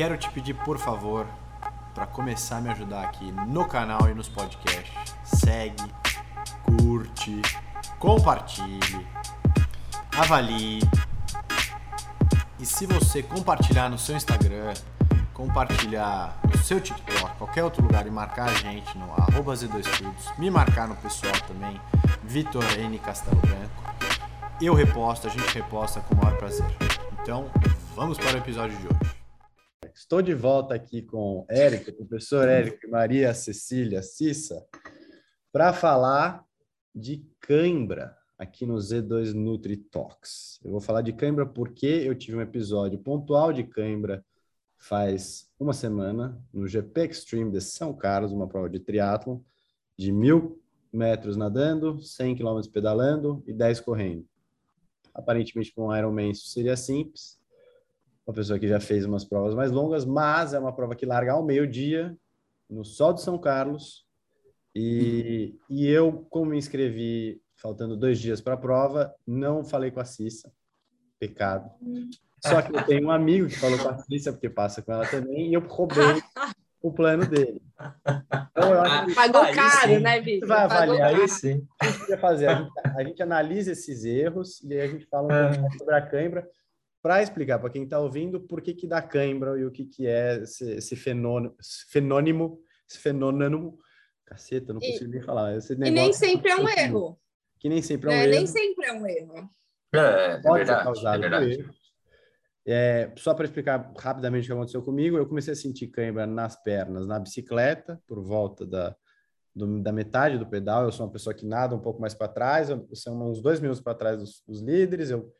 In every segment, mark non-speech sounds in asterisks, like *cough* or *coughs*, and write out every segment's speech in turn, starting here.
quero te pedir, por favor, para começar a me ajudar aqui no canal e nos podcasts, segue, curte, compartilhe, avalie. E se você compartilhar no seu Instagram, compartilhar no seu TikTok, qualquer outro lugar e marcar a gente no arroba Z2Studios, me marcar no pessoal também, Vitor N. Castelo Branco, eu reposto, a gente reposta com o maior prazer. Então, vamos para o episódio de hoje. Estou de volta aqui com Érico, professor Érico e Maria Cecília Cissa, para falar de cãibra aqui no Z2 Nutri Talks. Eu vou falar de cãibra porque eu tive um episódio pontual de cãibra faz uma semana no GP Extreme de São Carlos, uma prova de triatlon de mil metros nadando, 100 quilômetros pedalando e 10 correndo. Aparentemente, para um Ironman isso seria simples. Uma pessoa que já fez umas provas mais longas, mas é uma prova que larga ao meio-dia, no sol de São Carlos. E, e eu, como me inscrevi faltando dois dias para a prova, não falei com a Cissa. Pecado. Só que eu tenho um amigo que falou com a Cissa, porque passa com ela também, e eu roubei o plano dele. Então, eu acho que... Pagou caro, sim. né, Vitor? Vai avaliar isso? O que a gente vai fazer? A gente, a gente, analisa esses erros e aí a gente fala um pouco sobre a cãibra para explicar para quem está ouvindo por que, que dá cãibra e o que, que é esse, esse fenômeno, fenônimo, esse fenômeno. Caceta, não consigo e, nem falar. Esse e nem sempre é um erro. Que nem sempre é um é, erro. Nem sempre é um erro. É, é Pode verdade, ser causado é verdade. por erro. É, só para explicar rapidamente o que aconteceu comigo, eu comecei a sentir cãibra nas pernas, na bicicleta, por volta da, do, da metade do pedal. Eu sou uma pessoa que nada um pouco mais para trás, eu sou uns dois minutos para trás dos, dos, líderes. Eu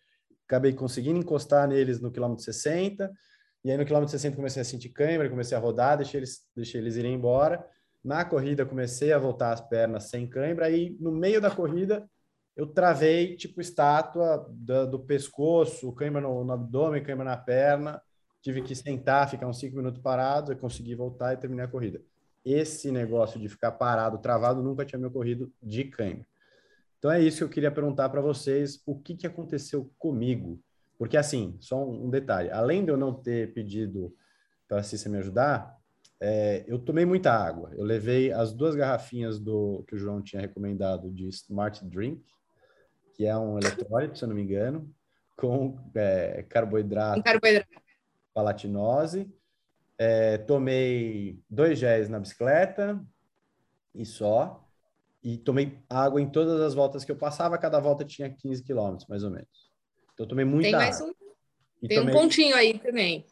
acabei conseguindo encostar neles no quilômetro 60, e aí no quilômetro 60 comecei a sentir cãibra, comecei a rodar, deixei eles, deixei eles irem embora. Na corrida comecei a voltar as pernas sem cãibra, aí no meio da corrida eu travei tipo estátua do, do pescoço, cãibra no, no, abdômen, cãibra na perna. Tive que sentar, ficar uns cinco minutos parado, e consegui voltar e terminar a corrida. Esse negócio de ficar parado, travado, nunca tinha me ocorrido de cãibra. Então é isso que eu queria perguntar para vocês, o que, que aconteceu comigo? Porque assim, só um, um detalhe, além de eu não ter pedido para a Cissa me ajudar, é, eu tomei muita água. Eu levei as duas garrafinhas do que o João tinha recomendado de Smart Drink, que é um eletrólito, se eu não me engano, com é, carboidrato, carboidrato, palatinose. É, tomei dois géis na bicicleta e só. E tomei água em todas as voltas que eu passava, cada volta tinha 15 quilômetros, mais ou menos. Então, tomei muita Tem mais água. Um, tem tomei... um pontinho aí também.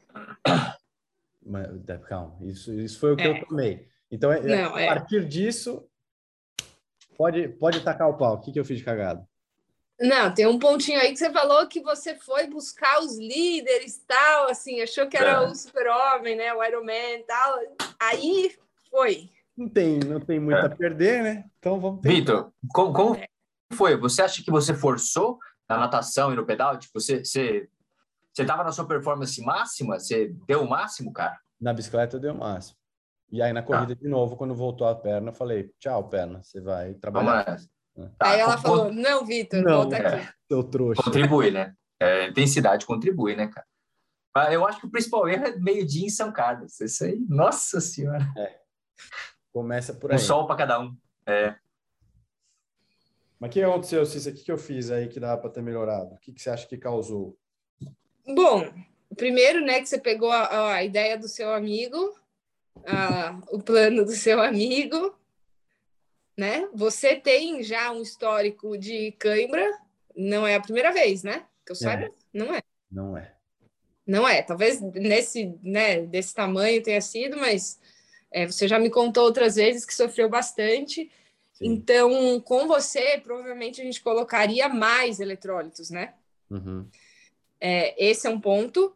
Mas, calma, isso, isso foi o que é. eu tomei. Então, é, Não, a é. partir disso, pode, pode tacar o pau. O que, que eu fiz de cagado? Não, tem um pontinho aí que você falou que você foi buscar os líderes tal, assim, achou que era é. o super-homem, né? O Iron Man tal. Aí foi. Não tem, não tem muito é. a perder, né? Então vamos ter. Vitor, como, como é. foi? Você acha que você forçou na natação e no pedal? Tipo, você, você, você tava na sua performance máxima? Você deu o máximo, cara? Na bicicleta eu dei o máximo. E aí na corrida tá. de novo, quando voltou a perna, eu falei, tchau, perna, você vai trabalhar. Vamos Tá, Aí ela com... falou: Não, Vitor, volta aqui. É, seu trouxa. Contribui, né? É, intensidade contribui, né, cara? Mas eu acho que o principal erro é meio-dia em São Carlos. Isso aí, nossa senhora. É. Começa por aí. Um sol para cada um. É. Mas o que aconteceu, Cícero? O que, que eu fiz aí que dá para ter melhorado? O que, que você acha que causou? Bom, primeiro, né, que você pegou a, a ideia do seu amigo, a, o plano do seu amigo, né? Você tem já um histórico de cãibra, não é a primeira vez, né? Que eu saiba, é. não é. Não é. Não é. Talvez nesse, né, desse tamanho tenha sido, mas é, você já me contou outras vezes que sofreu bastante. Sim. Então, com você, provavelmente a gente colocaria mais eletrólitos, né? Uhum. É, esse é um ponto.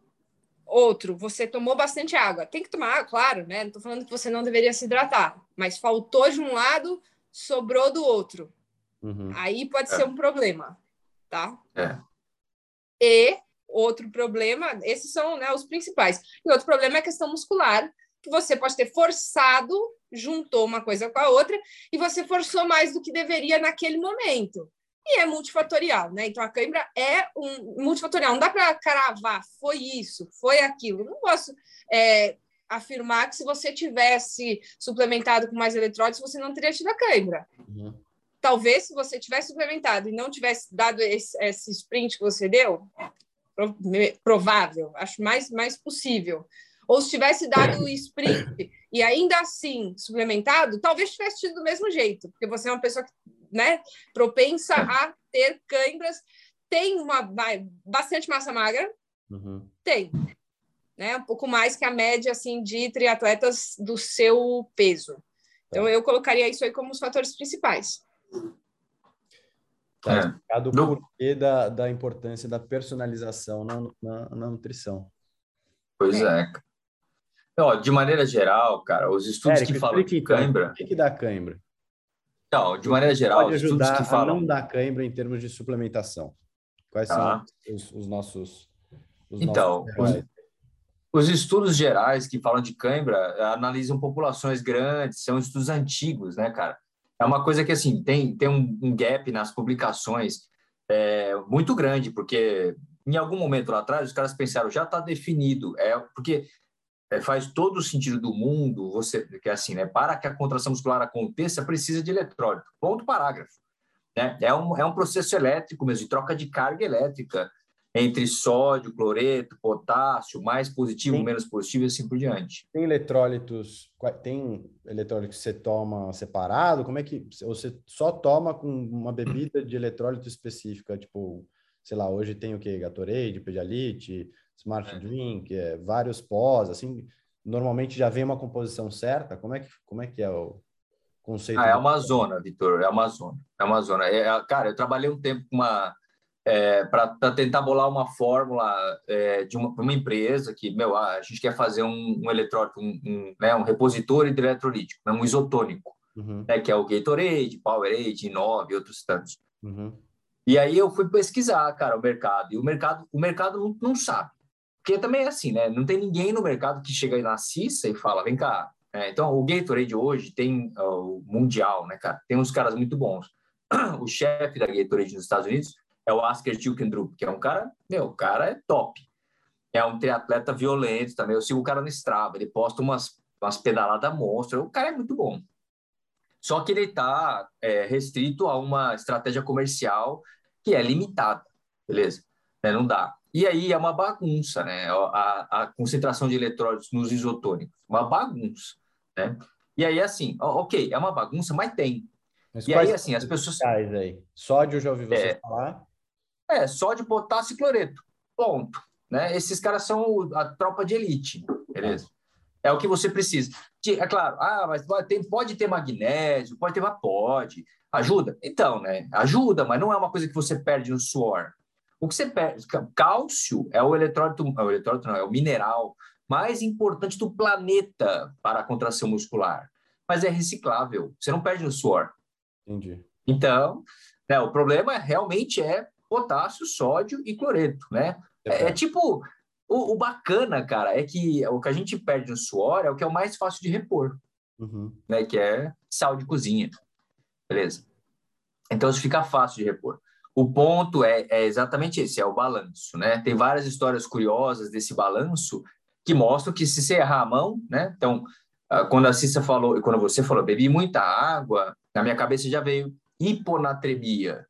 Outro, você tomou bastante água. Tem que tomar água, claro, né? Não estou falando que você não deveria se hidratar, mas faltou de um lado, sobrou do outro. Uhum. Aí pode é. ser um problema, tá? É. E outro problema, esses são né, os principais. E outro problema é a questão muscular, que você pode ter forçado, juntou uma coisa com a outra, e você forçou mais do que deveria naquele momento. e é multifatorial, né? Então a cãibra é um multifatorial, não dá para cravar, foi isso, foi aquilo. Não posso é, afirmar que se você tivesse suplementado com mais eletrólitos, você não teria tido a cãibra. Uhum. Talvez se você tivesse suplementado e não tivesse dado esse, esse sprint que você deu, provável, acho mais, mais possível. Ou se tivesse dado o sprint e ainda assim suplementado, talvez tivesse tido do mesmo jeito, porque você é uma pessoa né, propensa a ter cãibras, tem uma bastante massa magra, uhum. tem, né, um pouco mais que a média assim de triatletas do seu peso. Então eu colocaria isso aí como os fatores principais. Tá explicado o porquê da, da importância da personalização na, na, na nutrição. Pois é. é. Ó, de maneira geral, cara, os estudos Eric, que falam de cãibra... O que, que dá cãibra? Então, de maneira geral, pode ajudar que falam... não dar cãibra em termos de suplementação. Quais ah. são os, os, nossos... Os então, nossos os, os estudos gerais que falam de cãibra analisam populações grandes, são estudos antigos, né, cara? é uma coisa que assim tem, tem um, um gap nas publicações é, muito grande, porque em algum momento lá atrás os caras pensaram já está definido, é porque é, faz todo o sentido do mundo você que é assim, né? Para que a contração muscular aconteça precisa de eletrólito. Ponto parágrafo. Né? É um é um processo elétrico mesmo, de troca de carga elétrica entre sódio, cloreto, potássio, mais positivo, tem, menos positivo e assim por diante. Tem eletrólitos, tem eletrólito que você toma separado? Como é que você só toma com uma bebida de eletrólito específica, tipo, sei lá, hoje tem o que? Gatorade, Pedialyte, Smart é. Drink, é, vários pós, assim, normalmente já vem uma composição certa? Como é que como é que é o conceito? Ah, é uma zona, Vitor, é uma zona. É uma zona. É, cara, eu trabalhei um tempo com uma é, para tentar bolar uma fórmula é, de uma, uma, empresa que, meu, a gente quer fazer um, um eletrólito, um, um, né, um repositório de eletrolítico, né, um isotônico, uhum. né, que é o Gatorade, Powerade, Inove e outros tantos. Uhum. E aí eu fui pesquisar, cara, o mercado, e o mercado, o mercado não, não sabe. Porque também é assim, né? Não tem ninguém no mercado que chega na CISA e fala, vem cá. É, então, o Gatorade hoje tem o Mundial, né, cara? Tem uns caras muito bons. *clears throat* O chefe da Gatorade nos Estados Unidos é o Asker Tjukendrup, que é um cara, meu, o cara é top. É um triatleta violento também. Eu sigo o cara no Strava, ele posta umas, umas pedaladas monstras. O cara é muito bom. Só que ele está é, restrito a uma estratégia comercial que é limitada, beleza? É, não dá. E aí é uma bagunça, né? A, a concentração de eletrólitos nos isotônicos, uma bagunça, né? E aí, assim, ok, é uma bagunça, mas tem. Mas e aí, assim, as pessoas. Aí? Sódio, já ouvi você é, falar. É, sódio, potássio e cloreto. Ponto. Né? Esses caras são a tropa de elite, beleza? É o que você precisa. É claro, ah, mas pode ter magnésio, pode ter, pode. Ajuda? Então, né? Ajuda, mas não é uma coisa que você perde no suor. O que você perde? Cálcio é o eletrólito, é o eletrólito não, é o mineral mais importante do planeta para a contração muscular. Mas é reciclável, você não perde no suor. Entendi. Então, né, o problema realmente é potássio, sódio e cloreto, né? É, é tipo, o, o, bacana, cara, é que o que a gente perde no suor é o que é o mais fácil de repor, uhum. né? Que é sal de cozinha, beleza? Então isso fica fácil de repor. O ponto é, é exatamente esse, é o balanço, né? Tem várias histórias curiosas desse balanço que mostram que se você errar a mão, né? Então, ah, quando a Cissa falou, e quando você falou, bebi muita água, na minha cabeça já veio hiponatremia,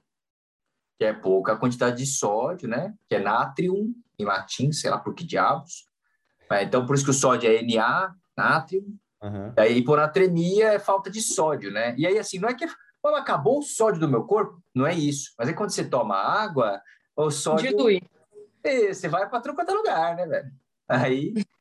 que é pouca quantidade de sódio, né? Que é natrium, em latim, sei lá por que diabos. É, então, por isso que o sódio é Na, natrium. Uhum. Aí, hiponatremia é falta de sódio, né? E aí, assim, não é que Pô, acabou o sódio do meu corpo? Não é isso. Mas é quando você toma água, o sódio... Dilui. É, você vai para outro lugar, né, velho? Aí *laughs*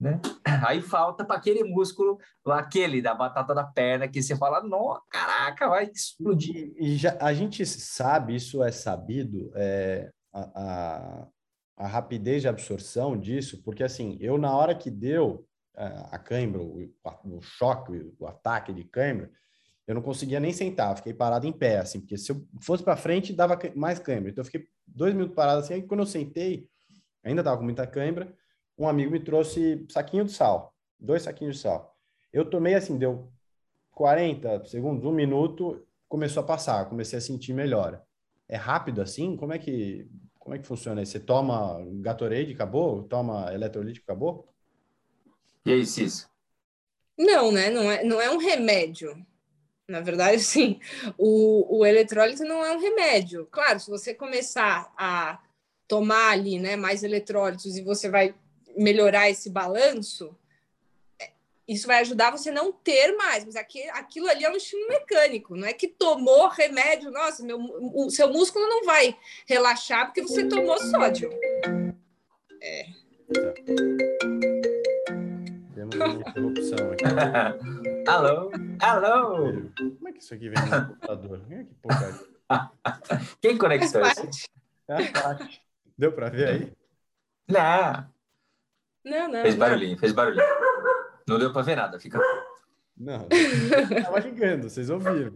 né? Aí falta para aquele músculo, aquele da batata da perna, que você fala, não, caraca, vai explodir. E já, a gente sabe, isso é sabido, é, a, a, a, rapidez de absorção disso, porque assim, eu na hora que deu a, é, a cãibra, o, o choque, o ataque de cãibra, eu não conseguia nem sentar, fiquei parado em pé, assim, porque se eu fosse para frente, dava mais cãibra. Então eu fiquei dois minutos parado assim, aí quando eu sentei, ainda tava com muita cãibra, um amigo me trouxe saquinho de sal, dois saquinhos de sal. Eu tomei assim, deu 40 segundos, um minuto, começou a passar, comecei a sentir melhora. é rápido assim? Como é que, como é que funciona? Você toma Gatorade, acabou? Toma eletrolítico, acabou? E aí, Cis? Não, né? Não é, não é um remédio. Na verdade, *laughs* sim. O, o eletrólito não é um remédio. Claro, se você começar a tomar ali, né, mais eletrólitos e você vai melhorar esse balanço, é, isso vai ajudar você não ter mais, mas aqui, aquilo ali é um estímulo mecânico, não é que tomou remédio, nossa, meu, o seu músculo não vai relaxar porque você tomou sódio. É. Temos uma interrupção aqui. *laughs* alô? Alô? Como é que isso aqui vem no computador? É que porcaria. *laughs* Quem conectou isso? É. Deu para ver aí? Não. Não, não. Fez barulhinho, fez barulhinho. Não deu pra ver nada, fica. Não, eu tava ligando, vocês ouviram.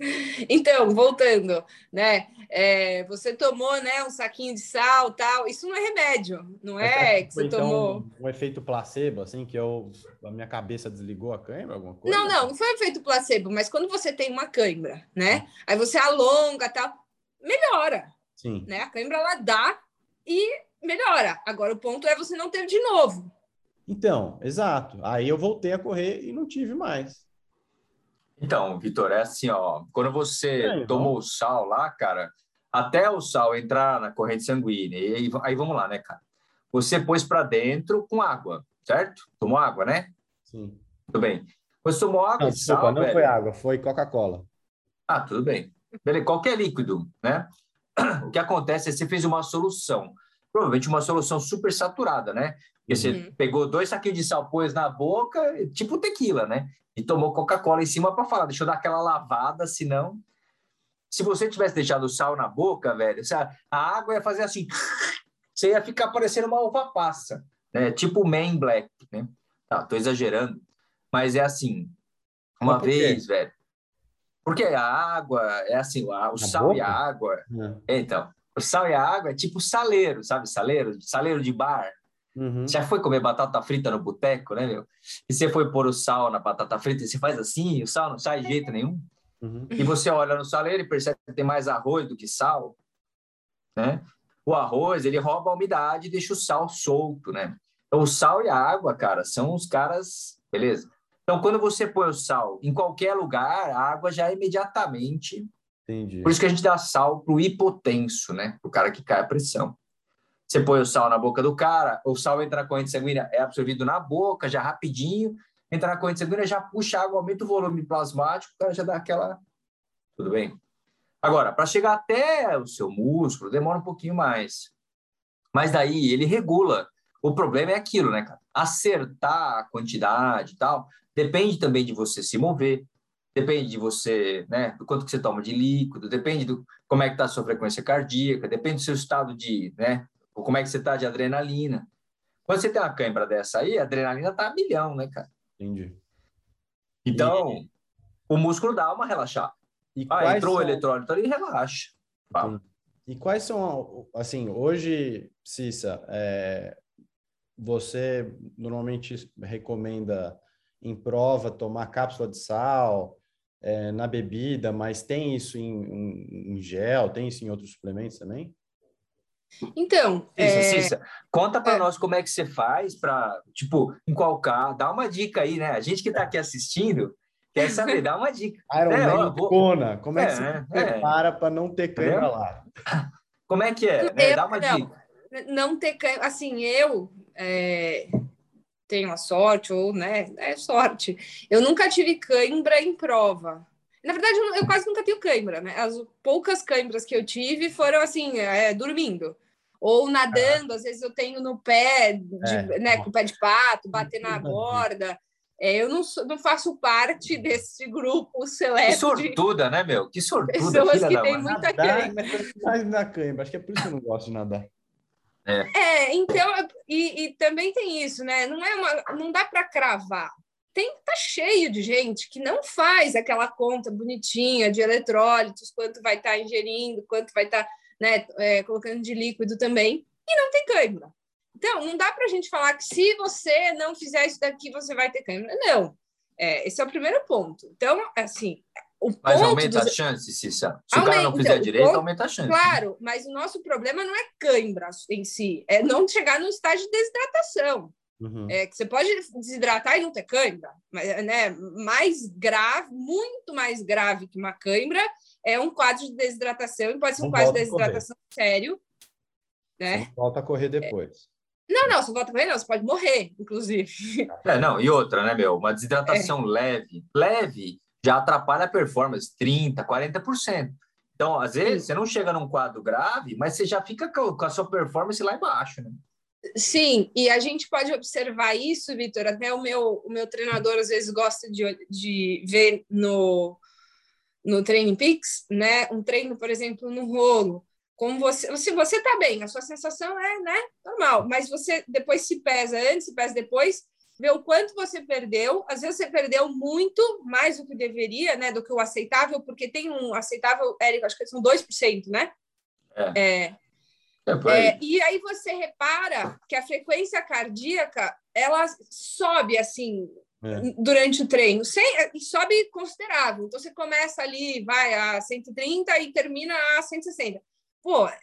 *laughs* Então, voltando, né? é, você tomou, né, um saquinho de sal, tal. Isso não é remédio, não é que Foi, você então, tomou. um efeito placebo, assim, que eu, a minha cabeça desligou a câmera, alguma coisa? Não, não, não foi efeito placebo, mas quando você tem uma cãibra, né? Aí você alonga, tal, melhora, Sim. né? A cãibra ela dá e melhora. Agora o ponto é você não ter de novo. Então, exato. Aí eu voltei a correr e não tive mais. Então, Vitor, é assim, ó. Quando você É, tomou o sal lá, cara, até o sal entrar na corrente sanguínea, e aí, aí vamos lá, né, cara? Você pôs para dentro com água, certo? Tomou água, né? Sim. Tudo bem. Você tomou água Não, e desculpa, sal, não velho? foi água, foi Coca-Cola. Ah, tudo bem. Beleza, qualquer líquido, né? O que acontece é que você fez uma solução, provavelmente uma solução super saturada, né? Porque você Uhum. pegou dois saquinhos de sal, pôs na boca, tipo tequila, né? E tomou Coca-Cola em cima para falar, deixa eu dar aquela lavada, senão. Se você tivesse deixado o sal na boca, velho, a água ia fazer assim, *laughs* você ia ficar parecendo uma uva passa, né? Tipo Man Black, né? Tá, tô exagerando, mas é assim. Uma vez, velho. Porque a água é assim, o sal e a boca? água. Uhum. é, Então, o sal e a água é tipo saleiro, sabe? Saleiro, saleiro de bar. Uhum. Já foi comer batata frita no boteco, né, meu? E você foi pôr o sal na batata frita e você faz assim, o sal não sai de jeito nenhum. Uhum. E você olha no saleiro e percebe que tem mais arroz do que sal, né? O arroz, ele rouba a umidade e deixa o sal solto, né? Então, o sal e a água, cara, são os caras, beleza? Então, quando você põe o sal em qualquer lugar, a água já é imediatamente Entendi. por isso que a gente dá sal pro hipotenso, né? Pro cara que cai a pressão. Você põe o sal na boca do cara, o sal entra na corrente sanguínea, é absorvido na boca, já rapidinho, entra na corrente sanguínea, já puxa água, aumenta o volume plasmático, o cara já dá aquela. Tudo bem? Agora, para chegar até o seu músculo, demora um pouquinho mais. Mas daí ele regula. O problema é aquilo, né, cara? Acertar a quantidade e tal, depende também de você se mover, depende de você, né, do quanto que você toma de líquido, depende do como é que está a sua frequência cardíaca, depende do seu estado de, né, ou como é que você está de adrenalina. Quando você tem uma cãibra dessa aí, a adrenalina tá a milhão, né, cara? Entendi. Então, o músculo dá uma relaxada. E Ah, entrou o são- eletrólito ali, relaxa. E quais são, assim, hoje, Cissa, é, você normalmente recomenda em prova tomar cápsula de sal é, na bebida, mas tem isso em, em- em gel, tem isso em outros suplementos também? Então, Cissa, é, Cissa, conta para é. nós como é que você faz para, tipo, em qual caso, dá uma dica aí, né? A gente que está aqui assistindo quer saber, dá uma dica. *laughs* Iron É, Man ó, vou- Kona, como é, que É, você é, se prepara para não ter cãibra Entendeu? lá? *laughs* Como é que é? né? Dá uma não. dica. não ter cãibra. Assim, eu é, tenho a sorte, ou, né, é sorte. Eu nunca tive cãibra em prova. Na verdade, eu, eu quase nunca tenho cãibra, né? As poucas cãibras que eu tive foram, assim, é, dormindo. Ou nadando, às vezes eu tenho no pé, de, É. né, com o pé de pato, bater na borda. É, eu não, sou- não faço parte desse grupo Que seleto de sortuda, né, meu? Que sortuda, pessoas que têm muita Nadar, cãibra. mais na cãibra. Acho que é por isso que eu não gosto de nadar. É, então, e, e também tem isso, né? Não é uma, não dá para cravar. Tem tá cheio de gente que não faz aquela conta bonitinha de eletrólitos, quanto vai estar ingerindo, quanto vai estar, né, é, colocando de líquido também, e não tem cãibra. Então, não dá para a gente falar que se você não fizer isso daqui, você vai ter cãibra. Não. É, esse é o primeiro ponto. Então, assim, o Mas ponto aumenta dos- a chance, Cissa. Se o Aumenta, cara não fizer então, o direito, ponto- aumenta a chance. Claro, mas o nosso problema não é cãibra em si, é não chegar no estágio de desidratação. Uhum. É que você pode desidratar e não ter cãibra, mas né, mais grave, muito mais grave que uma cãibra é um quadro de desidratação, e pode ser um Não quadro de desidratação sério, né? Volta a correr depois. Não, não, você volta a correr, não, você pode morrer, inclusive. É, não, e outra, né, meu? Uma desidratação leve, leve, já atrapalha a performance, 30%, 40%. Então, às vezes, você não chega num quadro grave, mas você já fica com com a sua performance lá embaixo, né? Sim, e a gente pode observar isso, Vitor. Até o meu, o meu treinador às vezes gosta de, de ver no, no Training Peaks, né? Um treino, por exemplo, no rolo. Como você, se você está bem, a sua sensação é né, normal, mas você depois se pesa antes, se pesa depois, vê o quanto você perdeu. Às vezes você perdeu muito, mais do que deveria, né? Do que o aceitável, porque tem um aceitável, Érico, acho que são 2%, né? é É aí. é, e aí você repara que a frequência cardíaca ela sobe assim É. durante o treino, sem, e sobe considerável. Então você começa ali, vai a 130 e termina a 160. Pô, é,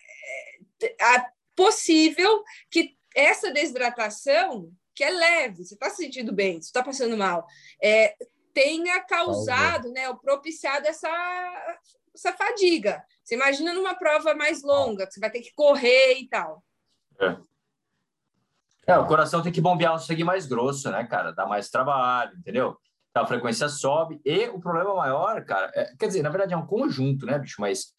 é possível que essa desidratação, que é leve, você está se sentindo bem, você está passando mal, é, tenha causado, né, ou propiciado essa, essa fadiga. Você imagina numa prova mais longa, que você vai ter que correr e tal. É, o coração tem que bombear um sangue mais grosso, né, cara? Dá mais trabalho, entendeu? Então, a frequência sobe. E o problema maior, cara, é- quer dizer, na verdade é um conjunto, né, bicho? Mas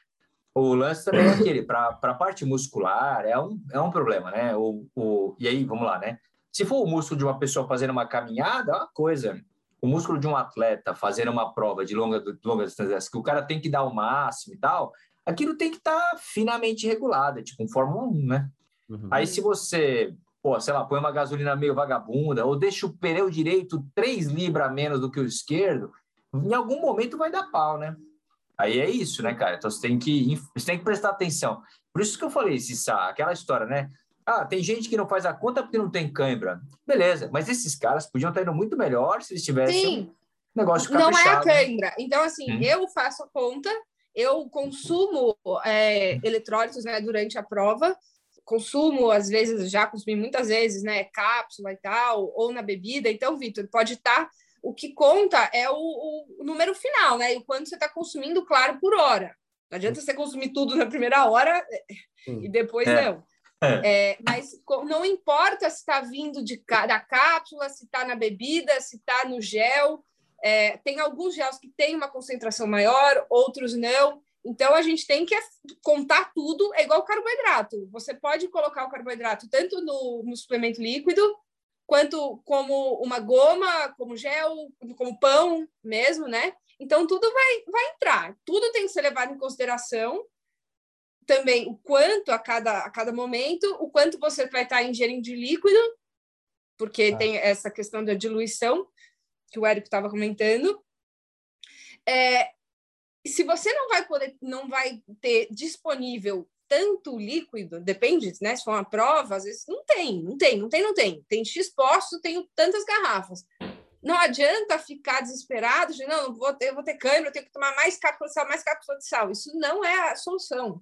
o lance também é aquele, para a parte muscular, é um, é um problema, né? O, o, e aí, vamos lá, né? Se for o músculo de uma pessoa fazendo uma caminhada, é uma coisa. O músculo de um atleta fazendo uma prova de longa, longa distância, que o cara tem que dar o máximo e tal, aquilo tem que estar finamente regulado, é tipo um Fórmula 1, né? Uhum. Aí se você, pô, sei lá, põe uma gasolina meio vagabunda ou deixa o pneu direito 3 libras a menos do que o esquerdo, em algum momento vai dar pau, né? Aí é isso, né, cara? Então você tem que, você tem que prestar atenção. Por isso que eu falei, Cissa, aquela história, né? Ah, tem gente que não faz a conta porque não tem cãibra. Beleza, mas esses caras podiam estar indo muito melhor se eles tivessem Sim, um negócio não é a caprichado. né? cãibra. Então, assim, Hum. eu faço a conta, eu consumo é, eletrólitos né, durante a prova, consumo, às vezes, já consumi muitas vezes, né, cápsula e tal, ou na bebida. Então, Vitor, pode estar. o que conta é o, o número final, né? E o quanto você está consumindo, claro, por hora. Não adianta você consumir tudo na primeira hora Sim. e depois É. não. É, mas co- não importa se está vindo de, da cápsula, se está na bebida, se está no gel. É, tem alguns gels que têm uma concentração maior, outros não. Então a gente tem que contar tudo, é igual carboidrato. Você pode colocar o carboidrato tanto no, no suplemento líquido, quanto como uma goma, como gel, como pão mesmo, né? Então tudo vai, vai entrar, tudo tem que ser levado em consideração também o quanto a cada, a cada momento, o quanto você vai estar ingerindo de líquido, porque Ah. tem essa questão da diluição que o Érico estava comentando. É, se você não vai poder, não vai ter disponível tanto líquido, depende, né? Se for uma prova, às vezes não tem, não tem, não tem, não tem. Tem X postos, tenho tantas garrafas. Não adianta ficar desesperado, de não, vou ter, vou ter câimbra, eu tenho que tomar mais cápsula de sal, mais cápsula de sal. Isso não é a solução.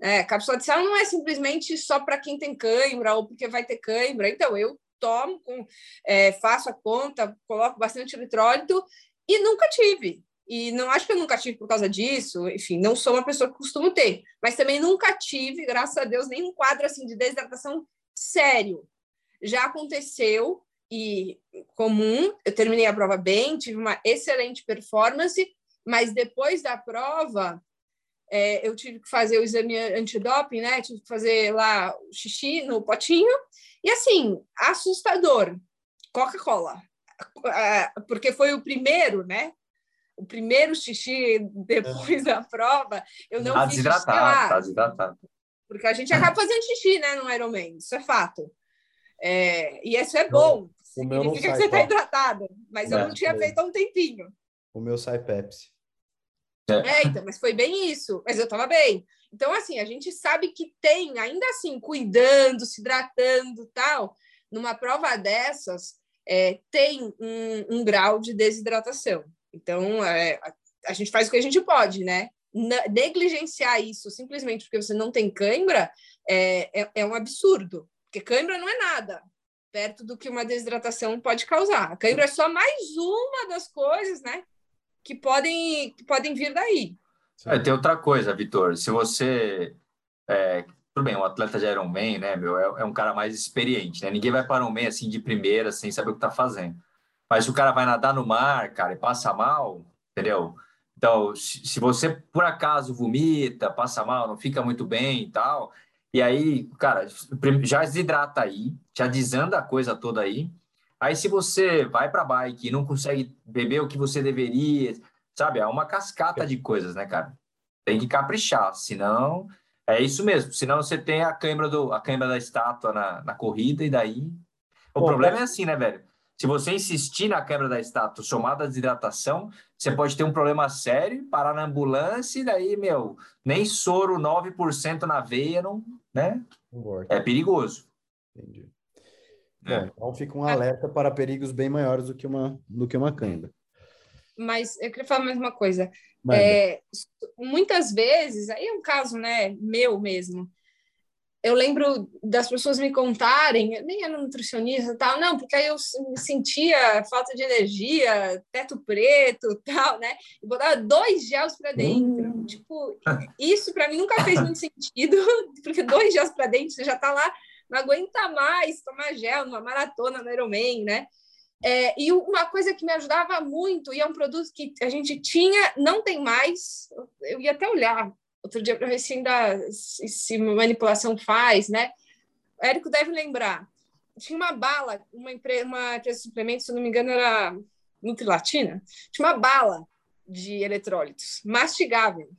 É, cápsula de sal não é simplesmente só para quem tem cãibra ou porque vai ter cãibra. Então, eu tomo, com, é, faço a conta, coloco bastante eletrólito e nunca tive. E não acho que eu nunca tive por causa disso, enfim, não sou uma pessoa que costumo ter, mas também nunca tive, graças a Deus, nenhum quadro assim de desidratação sério. Já aconteceu e comum, eu terminei a prova bem, tive uma excelente performance, mas depois da prova, é, eu tive que fazer o exame antidoping, né? Tive que fazer lá o xixi no potinho. E assim, assustador. Coca-Cola. Porque foi o primeiro, né? O primeiro xixi depois da prova. Eu não Tá fiz xixi lá, desidratado, tá desidratado. porque a gente acaba fazendo xixi, né, no Ironman, isso é fato. É, e isso é bom, o meu não significa que você está pó. hidratado, mas eu É, não tinha foi. feito há um tempinho. O meu sai Pepsi. É, então, mas foi bem isso, mas eu estava bem. Então, assim, a gente sabe que tem, ainda assim, cuidando, se hidratando tal, numa prova dessas, é, tem um, um grau de desidratação. Então, é, a gente faz o que a gente pode, né? negligenciar isso simplesmente porque você não tem cãibra é, é, é, um absurdo, porque cãibra não é nada perto do que uma desidratação pode causar. A cãibra é só mais uma das coisas, né, que podem, que podem vir daí. É, tem outra coisa, Vitor. Se você. É, tudo bem, um atleta de Ironman, né, meu, é, é, um cara mais experiente, né? Ninguém vai para meio assim de primeira sem saber o que está fazendo. Mas se o cara vai nadar no mar, cara, e passa mal, entendeu? Então, se você por acaso vomita, passa mal, não fica muito bem e tal, e aí, cara, já desidrata aí, já desanda a coisa toda aí. Aí, se você vai para bike e não consegue beber o que você deveria, sabe? É uma cascata de coisas, né, cara? Tem que caprichar, senão é isso mesmo. Senão você tem a câimbra, do, a câimbra da estátua na, na corrida e daí. O Bom, problema é assim, né, velho? Se você insistir na quebra da estátua somada à desidratação, você pode ter um problema sério, parar na ambulância e daí, meu, nem soro 9% na veia, não, né? É perigoso. Entendi. É. Bom, então fica um alerta para perigos bem maiores do que uma, do que uma cãibra. Mas eu queria falar mais uma coisa. É, muitas vezes, aí é um caso né, meu mesmo, eu lembro das pessoas me contarem, nem era nutricionista tal, não, porque aí eu sentia falta de energia, teto preto tal, né? E botava dois gels para dentro. Hum. Tipo, isso para mim nunca fez muito sentido, *laughs* porque dois gels para dentro, você já tá lá, não aguenta mais tomar gel numa maratona no Ironman, né? É, e uma coisa que me ajudava muito, e é um produto que a gente tinha, não tem mais, eu ia até olhar, outro dia para ver se ainda se manipulação faz, né? O Érico deve lembrar. Tinha uma bala, uma empresa, uma empresa de suplementos, se não me engano, era Nutrilatina. Tinha uma bala de eletrólitos, mastigável.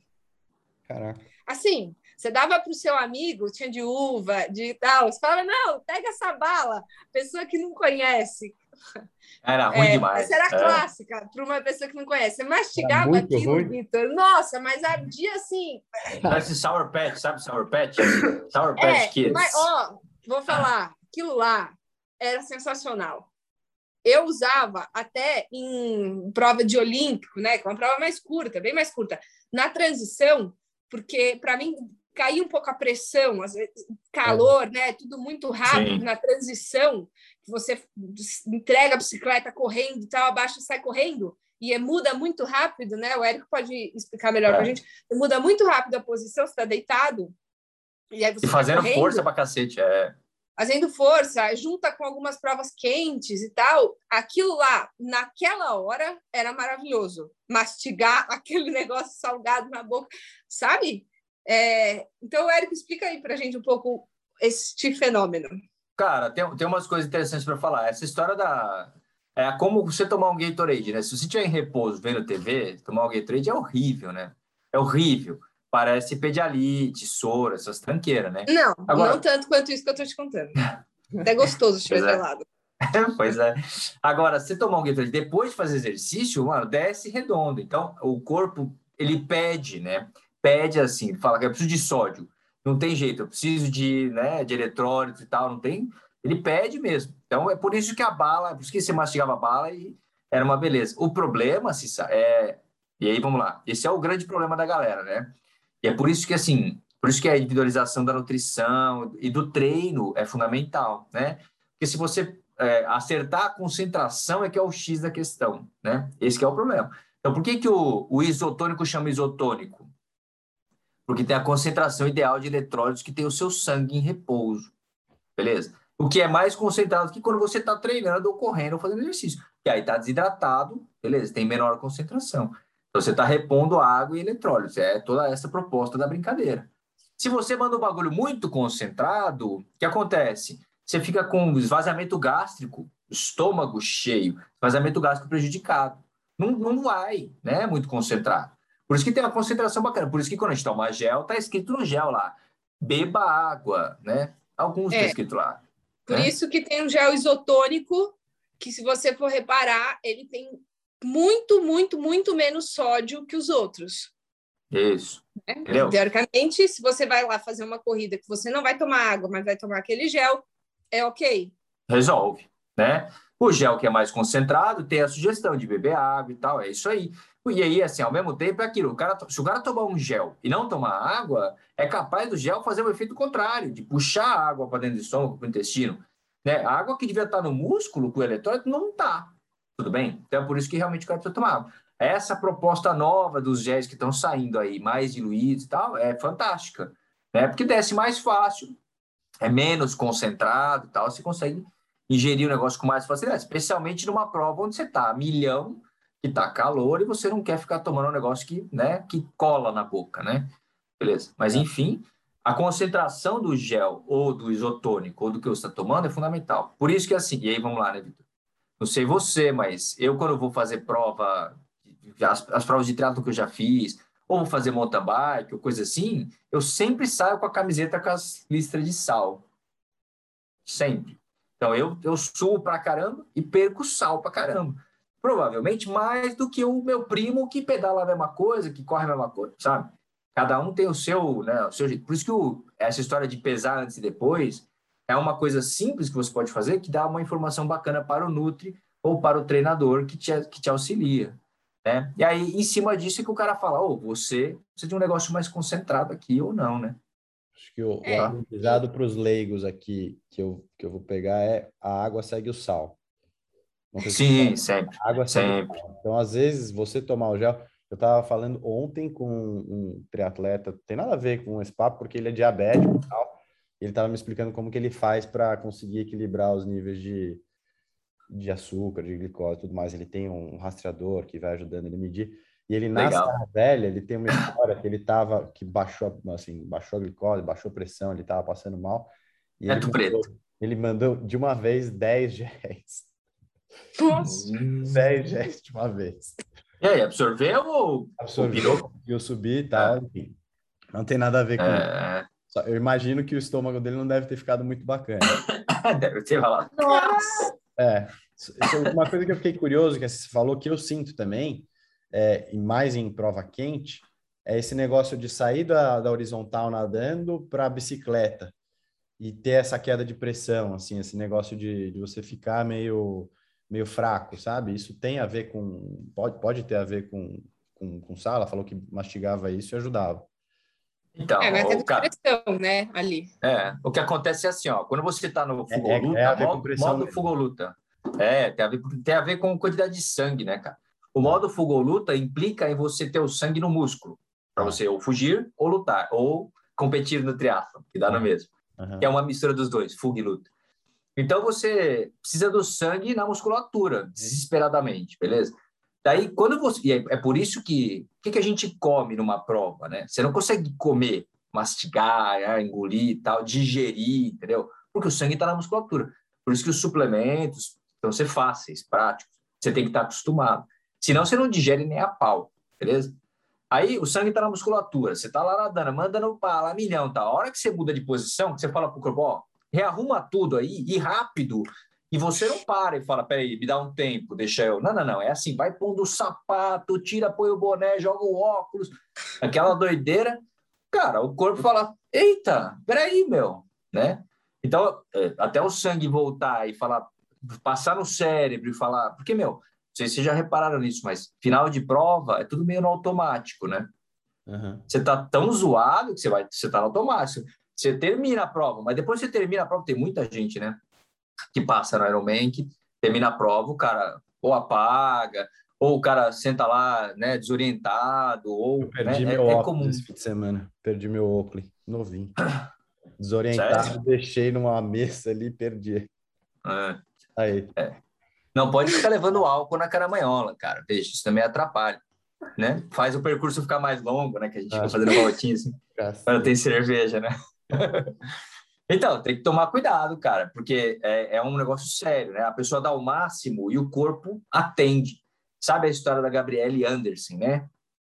Caraca. Assim, você dava para o seu amigo, tinha de uva, de tal, você falava, não, pega essa bala. Pessoa que não conhece, era ruim é, demais. Essa era é. clássica, para uma pessoa que não conhece. Você mastigava aquilo, Vitor. Nossa, mas ardia assim. Parece Sour Patch, sabe Sour Patch? Sour Patch é, Kids. Mas, ó, vou falar, aquilo lá era sensacional. Eu usava até em prova de olímpico, né? Que é uma prova mais curta, bem mais curta. Na transição, porque para mim cair um pouco a pressão, às vezes calor, né? Tudo muito rápido Sim. na transição você entrega a bicicleta correndo, tal, abaixa e sai correndo, e é, muda muito rápido, né? O Érico pode explicar melhor é. para a gente. Muda muito rápido a posição, você está deitado. E, aí você e tá fazendo tá força para cacete, é. Fazendo força, junta com algumas provas quentes e tal. Aquilo lá, naquela hora, era maravilhoso. Mastigar *laughs* aquele negócio salgado na boca, sabe? É, então, Érico, explica aí para a gente um pouco este fenômeno. Cara, tem, tem umas coisas interessantes para falar. Essa história da. É como você tomar um Gatorade, né? Se você estiver em repouso vendo TV, tomar um Gatorade é horrível, né? É horrível. Parece pedialite, soro, essas tranqueiras, né? Não, Agora... não tanto quanto isso que eu tô te contando. *laughs* É gostoso estiver é. gelado. *laughs* pois é. Agora, se tomar um Gatorade depois de fazer exercício, mano, desce redondo. Então, o corpo, ele pede, né? Pede assim, fala que eu preciso de sódio não tem jeito, eu preciso de, né, de eletrólitos e tal, não tem. Ele pede mesmo. Então é por isso que a bala, por isso que você mastigava a bala e era uma beleza. O problema, Cissa, é. E aí vamos lá. Esse é o grande problema da galera, né? E é por isso que, assim, por isso que a individualização da nutrição e do treino é fundamental, né? Porque se você é, acertar a concentração é que é o X da questão, né? Esse é o problema. Então, por que, que o, o isotônico chama isotônico? Porque tem a concentração ideal de eletrólitos que tem o seu sangue em repouso, beleza? O que é mais concentrado que quando você está treinando ou correndo ou fazendo exercício. E aí está desidratado, beleza, tem menor concentração. Então você está repondo água e eletrólitos. É toda essa proposta da brincadeira. Se você manda um bagulho muito concentrado, o que acontece? Você fica com esvaziamento gástrico, estômago cheio, esvaziamento gástrico prejudicado. Não, não vai, né? Muito concentrado. Por isso que tem uma concentração bacana. Por isso que quando a gente toma gel, tá escrito no gel lá. Beba água, né? Alguns tá é. tá escrito lá. Por né? isso que tem um gel isotônico, que se você for reparar, ele tem muito, muito, muito menos sódio que os outros. Isso. Né? Teoricamente, se você vai lá fazer uma corrida que você não vai tomar água, mas vai tomar aquele gel, é ok. Resolve, né? O gel que é mais concentrado tem a sugestão de beber água e tal, é isso aí. E aí, assim, ao mesmo tempo é aquilo, o cara, se o cara tomar um gel e não tomar água, é capaz do gel fazer o efeito contrário, de puxar a água para dentro do estômago, para o intestino. Né? A água que devia estar no músculo, com o eletrólito, não está. Tudo bem? Então é por isso que realmente o cara precisa tomar água. Essa proposta nova dos géis que estão saindo aí, mais diluídos e tal, é fantástica. Né? Porque desce mais fácil, é menos concentrado e tal, você consegue ingerir o negócio com mais facilidade, especialmente numa prova onde você está a milhão, que está calor e você não quer ficar tomando um negócio que, né, que cola na boca, né? Beleza. Mas, enfim, a concentração do gel ou do isotônico ou do que você está tomando é fundamental. Por isso que, assim, e aí vamos lá, né, Vitor? Não sei você, mas eu, quando vou fazer prova, as, as provas de triatlo que eu já fiz, ou vou fazer mountain bike ou coisa assim, eu sempre saio com a camiseta com as listras de sal. Sempre. Então eu, eu suo pra caramba e perco sal pra caramba. Provavelmente mais do que o meu primo que pedala a mesma coisa, que corre a mesma coisa, sabe? Cada um tem o seu, né, o seu jeito. Por isso que o, essa história de pesar antes e depois é uma coisa simples que você pode fazer que dá uma informação bacana para o Nutri ou para o treinador que te, que te auxilia. Né? E aí, em cima disso, é que o cara fala: oh, você precisa de um negócio mais concentrado aqui ou não, né? Acho que o, é. o aprendizado para os leigos aqui que eu, que eu vou pegar é a água segue o sal. Sim, sempre. A água sempre. Então, às vezes, você tomar o gel. Eu estava falando ontem com um triatleta, tem nada a ver com esse papo, porque ele é diabético e tal. Ele estava me explicando como que ele faz para conseguir equilibrar os níveis de, de açúcar, de glicose e tudo mais. Ele tem um rastreador que vai ajudando ele a medir. E ele na Serra Velha, ele tem uma história que ele tava, que baixou, assim, baixou a glicose, baixou a pressão, ele tava passando mal. E é ele, mandou, preto. ele mandou de uma vez 10 géis. Nossa! 10 géis de uma vez. E aí, absorveu ou absorveu? Eu subi e tal, é. enfim. Não tem nada a ver com é... Eu imagino que o estômago dele não deve ter ficado muito bacana. *laughs* deve ter falado. Nossa! É. Uma coisa que eu fiquei curioso, que você falou, que eu sinto também, é, e mais em prova quente, é esse negócio de sair da, da horizontal nadando para a bicicleta e ter essa queda de pressão, assim, esse negócio de, de você ficar meio, meio fraco, sabe? Isso tem a ver com, pode, pode ter a ver com, com, com sala, falou que mastigava isso e ajudava. Então, é, mas tem cara... pressão, né, ali. É, o que acontece é assim, ó, quando você está no fugoluta, é, é, é modo, modo fugoluta, é, tem a, ver, tem a ver com quantidade de sangue, né, cara? O modo fuga ou luta implica em você ter o sangue no músculo, para você ou fugir ou lutar, ou competir no triatlo, que dá no mesmo. Uhum. Que é uma mistura dos dois, fuga e luta. Então você precisa do sangue na musculatura, desesperadamente, beleza? Daí, quando você. E é, é por isso que. O que, que a gente come numa prova, né? Você não consegue comer, mastigar, ah, engolir e tal, digerir, entendeu? Porque o sangue está na musculatura. Por isso que os suplementos vão ser fáceis, práticos. Você tem que estar acostumado. Senão você não digere nem a pau, beleza? Aí o sangue está na musculatura, você está lá nadando, mandando para lá milhão, tá? A hora que você muda de posição, você fala para o corpo, ó, rearruma tudo aí e rápido, e você não para e fala, peraí, me dá um tempo, deixa eu. Não, não, não, é assim, vai pondo o sapato, tira, põe o boné, joga o óculos, aquela doideira. Cara, o corpo fala, eita, peraí, meu, né? Então, é, até o sangue voltar e falar, passar no cérebro e falar, porque, meu, sei se vocês já repararam nisso, mas final de prova é tudo meio no automático, né? Uhum. Você tá tão zoado que você vai, você tá no automático. Você termina a prova, mas depois você termina a prova, tem muita gente, né? Que passa no Ironman, que termina a prova, o cara ou apaga, ou o cara senta lá, né, desorientado, ou... Eu perdi né, meu é, é comum. esse fim de semana, perdi meu óculos, novinho. *coughs* Desorientado, Sério? deixei numa mesa ali e perdi. É. Aí. É. Não pode ficar levando álcool na caramanhola, cara. Veja, isso também atrapalha, né? Faz o percurso ficar mais longo, né? Que a gente fica fazendo voltinha assim. Quando tem cerveja, né? *laughs* então, tem que tomar cuidado, cara, porque é, é, um negócio sério, né? A pessoa dá o máximo e o corpo atende. Sabe a história da Gabriele Anderson, né?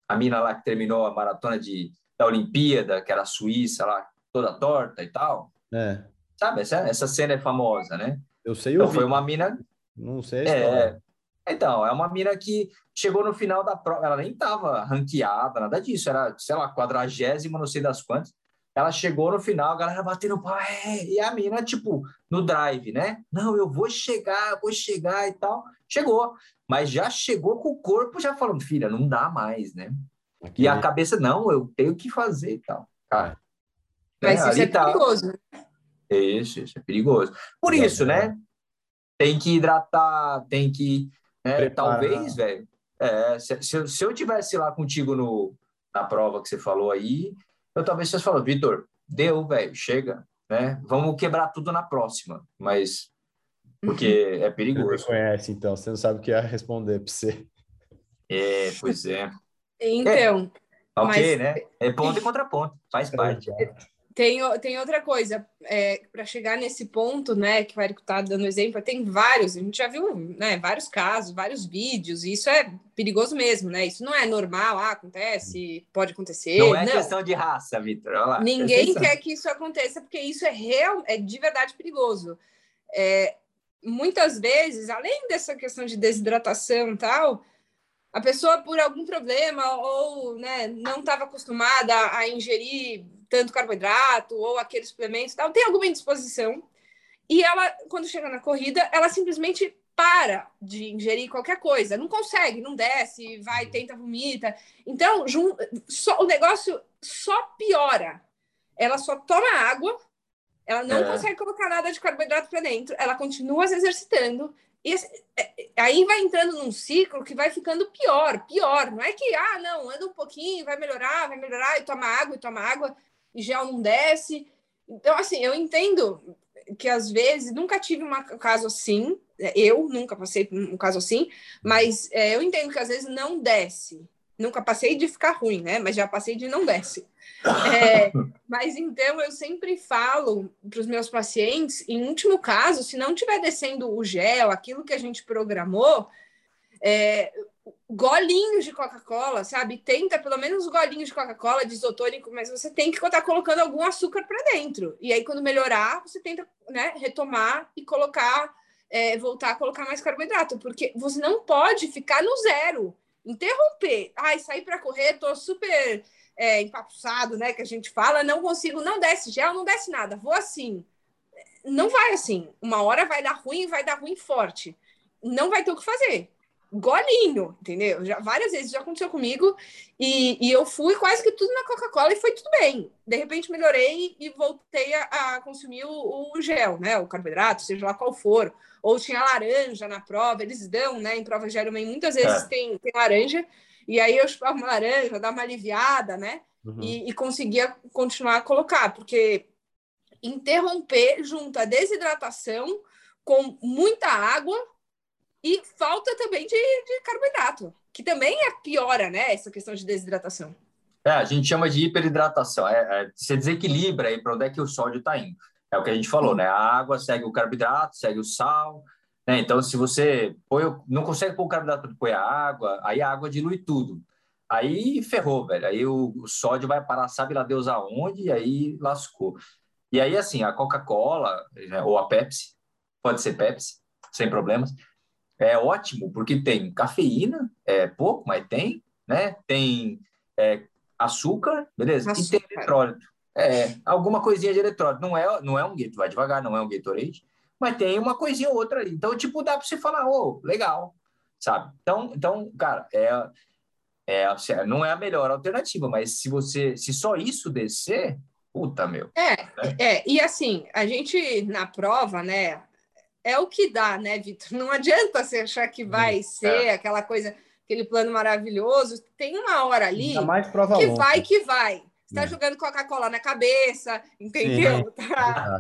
A mina lá que terminou a maratona de, da Olimpíada, que era suíça lá, toda torta e tal. É. Sabe? Essa, essa cena é famosa, né? Eu sei, então, foi uma mina não sei. É, então, é uma mina que chegou no final da prova, ela nem estava ranqueada, nada disso, era, sei lá, quadragésima, não sei das quantas. Ela chegou no final, a galera batendo pau, é, e a mina, tipo, no drive, né? Não, eu vou chegar, vou chegar e tal. Chegou, mas já chegou com o corpo já falando, filha, não dá mais, né? Aqui e a cabeça, não, eu tenho que fazer e tal. Cara, mas né? isso é tá... perigoso, né? Isso, isso é perigoso. Por isso, né? Tem que hidratar, tem que. Né? Talvez, velho. É, se, se, se, eu tivesse lá contigo no, na prova que você falou aí, eu talvez você falou, Vitor, deu, velho, chega, né? Vamos quebrar tudo na próxima, mas porque é *laughs* perigoso. Você conhece, então, você não sabe o que ia responder para você. É, pois é. Então. É, ok, mas... né? É ponto e *laughs* contraponto, faz parte. Tem, tem outra coisa, é, para chegar nesse ponto, né, que o Érico está dando exemplo, tem vários, a gente já viu né, vários casos, vários vídeos, e isso é perigoso mesmo, né? Isso não é normal, ah, acontece, pode acontecer. Não é não. questão de raça, Vitor. Ninguém quer que isso aconteça, porque isso é real, é de verdade perigoso. É, muitas vezes, além dessa questão de desidratação e tal, a pessoa, por algum problema, ou né, não estava acostumada a ingerir tanto carboidrato ou aqueles suplementos tal, tem alguma indisposição. E ela, quando chega na corrida, ela simplesmente para de ingerir qualquer coisa, não consegue, não desce, vai, tenta, vomita. Então, só, o negócio só piora. Ela só toma água, ela não é. consegue colocar nada de carboidrato para dentro, ela continua se exercitando. E é, aí vai entrando num ciclo que vai ficando pior, pior. Não é que, ah, não, anda um pouquinho, vai melhorar, vai melhorar, e toma água, e toma água e gel não desce. Então, assim, eu entendo que às vezes nunca tive um caso assim, é, eu nunca passei por um caso assim, mas é, eu entendo que às vezes não desce. Nunca passei de ficar ruim, né? Mas já passei de não desce. *laughs* É, mas então eu sempre falo para os meus pacientes, em último caso, se não estiver descendo o gel, aquilo que a gente programou, é, golinhos de Coca-Cola, sabe? Tenta pelo menos golinhos de Coca-Cola, de isotônico, mas você tem que estar colocando algum açúcar para dentro. E aí, quando melhorar, você tenta né, retomar e colocar, é, voltar a colocar mais carboidrato, porque você não pode ficar no zero. Interromper. Ai, sair para correr, tô super é, empapuçado, né? Que a gente fala, não consigo, não desce gel, não desce nada, vou assim. Não vai assim. Uma hora vai dar ruim, vai dar ruim forte. Não vai ter o que fazer golinho, entendeu? Já, várias vezes já aconteceu comigo e, e eu fui quase que tudo na Coca-Cola e foi tudo bem. De repente melhorei e voltei a, a consumir o, o, gel, né? O carboidrato, seja lá qual for. Ou tinha laranja na prova, eles dão, né? Em prova de Ironman muitas vezes é. tem, tem laranja e aí eu chupava uma laranja, dava uma aliviada, né? Uhum. E, e conseguia continuar a colocar, porque interromper junto a desidratação com muita água e falta também de, de carboidrato, que também é piora, né? Essa questão de desidratação. É, a gente chama de hiperidratação. É, é, você desequilibra aí para onde é que o sódio está indo. É o que a gente falou, né? A água segue o carboidrato, segue o sal. Né? Então, se você põe, não consegue pôr o carboidrato põe a água, aí a água dilui tudo. Aí ferrou, velho. Aí o, o sódio vai parar, sabe lá Deus aonde, e aí lascou. E aí, assim, a Coca-Cola, né, ou a Pepsi, pode ser Pepsi, sem problemas, é ótimo, porque tem cafeína, é pouco, mas tem, né? Tem é, açúcar, beleza? Açúcar. E tem eletrólito. É, alguma coisinha de eletrólito. Não é, não é um Gatorade, vai devagar, não é um Gatorade, mas tem uma coisinha ou outra ali. Então, tipo, dá para você falar, ô, oh, legal, sabe? Então, então cara, é, é, não é a melhor alternativa, mas se você, se só isso descer, puta, meu. É, né? é, e assim, a gente na prova, né, é o que dá, né, Vitor? Não adianta você achar que vai ser é. aquela coisa, aquele plano maravilhoso. Tem uma hora ali que longa. vai que vai. Você está é. jogando Coca-Cola na cabeça, entendeu? Tá,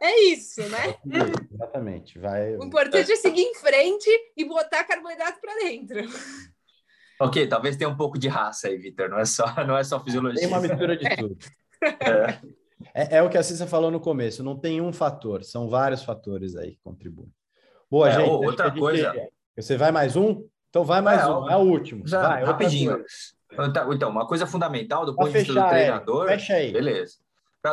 é, é, isso, né? Exatamente. Vai... O importante é seguir em frente e botar carboidrato para dentro. Ok, talvez tenha um pouco de raça aí, Vitor. Não é só, não é só fisiologia. Tem uma mistura de tudo. É. É, é, o que a Cissa falou no começo, não tem um fator, são vários fatores aí que contribuem. Boa, é, gente. Outra gente, coisa. Você vai mais um? Então vai mais é, um, é o último. Já, vai, rapidinho. Então, então, uma coisa fundamental do ponto de vista do treinador. Fecha aí. Beleza.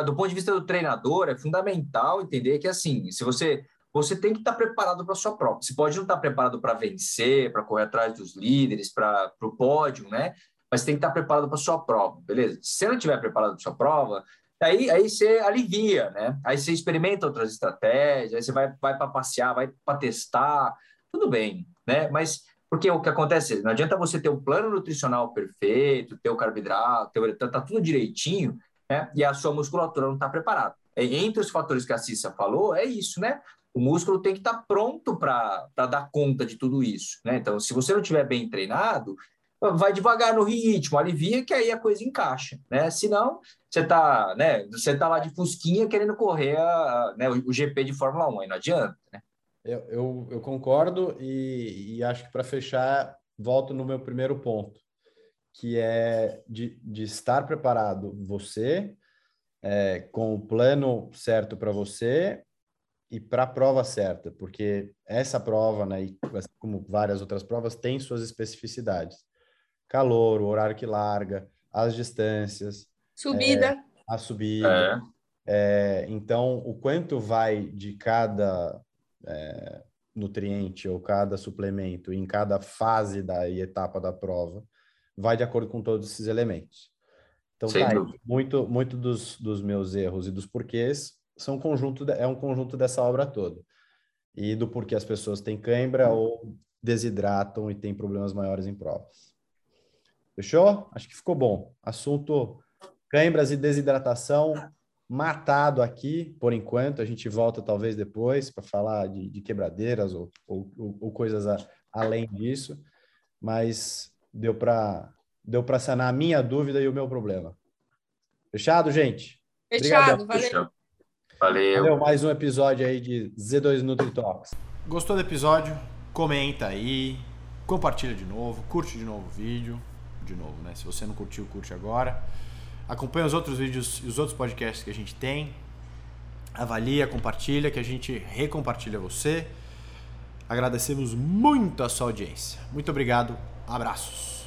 Do ponto de vista do treinador, é fundamental entender que assim, se você você tem que estar preparado para a sua prova. Você pode não estar preparado para vencer, para correr atrás dos líderes, para o pódio, né? Mas tem que estar preparado para a sua prova, beleza? Se você não estiver preparado para a sua prova, Aí, aí você alivia, né? Aí você experimenta outras estratégias, aí você vai, vai para passear, vai para testar, tudo bem, né? Mas porque o que acontece, não adianta você ter um plano nutricional perfeito, ter o carboidrato, ter, tá, tá tudo direitinho, né? E a sua musculatura não está preparada. Entre os fatores que a Cissa falou, é isso, né? O músculo tem que estar tá pronto para dar conta de tudo isso, né? Então, se você não estiver bem treinado, vai devagar no ritmo, alivia que aí a coisa encaixa, né? Senão, você tá, né, você tá lá de fusquinha querendo correr a, né, o GP de Fórmula 1, aí não adianta, né? Eu, eu, eu concordo e, e acho que para fechar, volto no meu primeiro ponto, que é de, de estar preparado você, é, com o plano certo para você e para a prova certa, porque essa prova, né, e como várias outras provas, tem suas especificidades calor, o horário que larga, as distâncias. Subida. É, a subida. É. É, então, o quanto vai de cada é, nutriente ou cada suplemento em cada fase da e etapa da prova vai de acordo com todos esses elementos. Então, tá, muito, muito dos, dos meus erros e dos porquês são um conjunto de, é um conjunto dessa obra toda e do porquê as pessoas têm cãibra ou desidratam e têm problemas maiores em provas. Fechou? Acho que ficou bom. Assunto câimbras e desidratação matado aqui, por enquanto. A gente volta talvez depois para falar de, de, quebradeiras ou, ou, ou coisas a, além disso. Mas deu para deu para sanar a minha dúvida e o meu problema. Fechado, gente? Fechado, valeu. valeu. Valeu. Mais um episódio aí de Z2 Nutri Talks. Gostou do episódio? Comenta aí, compartilha de novo, curte de novo o vídeo de novo, né? Se você não curtiu, curte agora. Acompanha os outros vídeos e os outros podcasts que a gente tem. Avalia, compartilha, que a gente recompartilha você. Agradecemos muito a sua audiência. Muito obrigado. Abraços.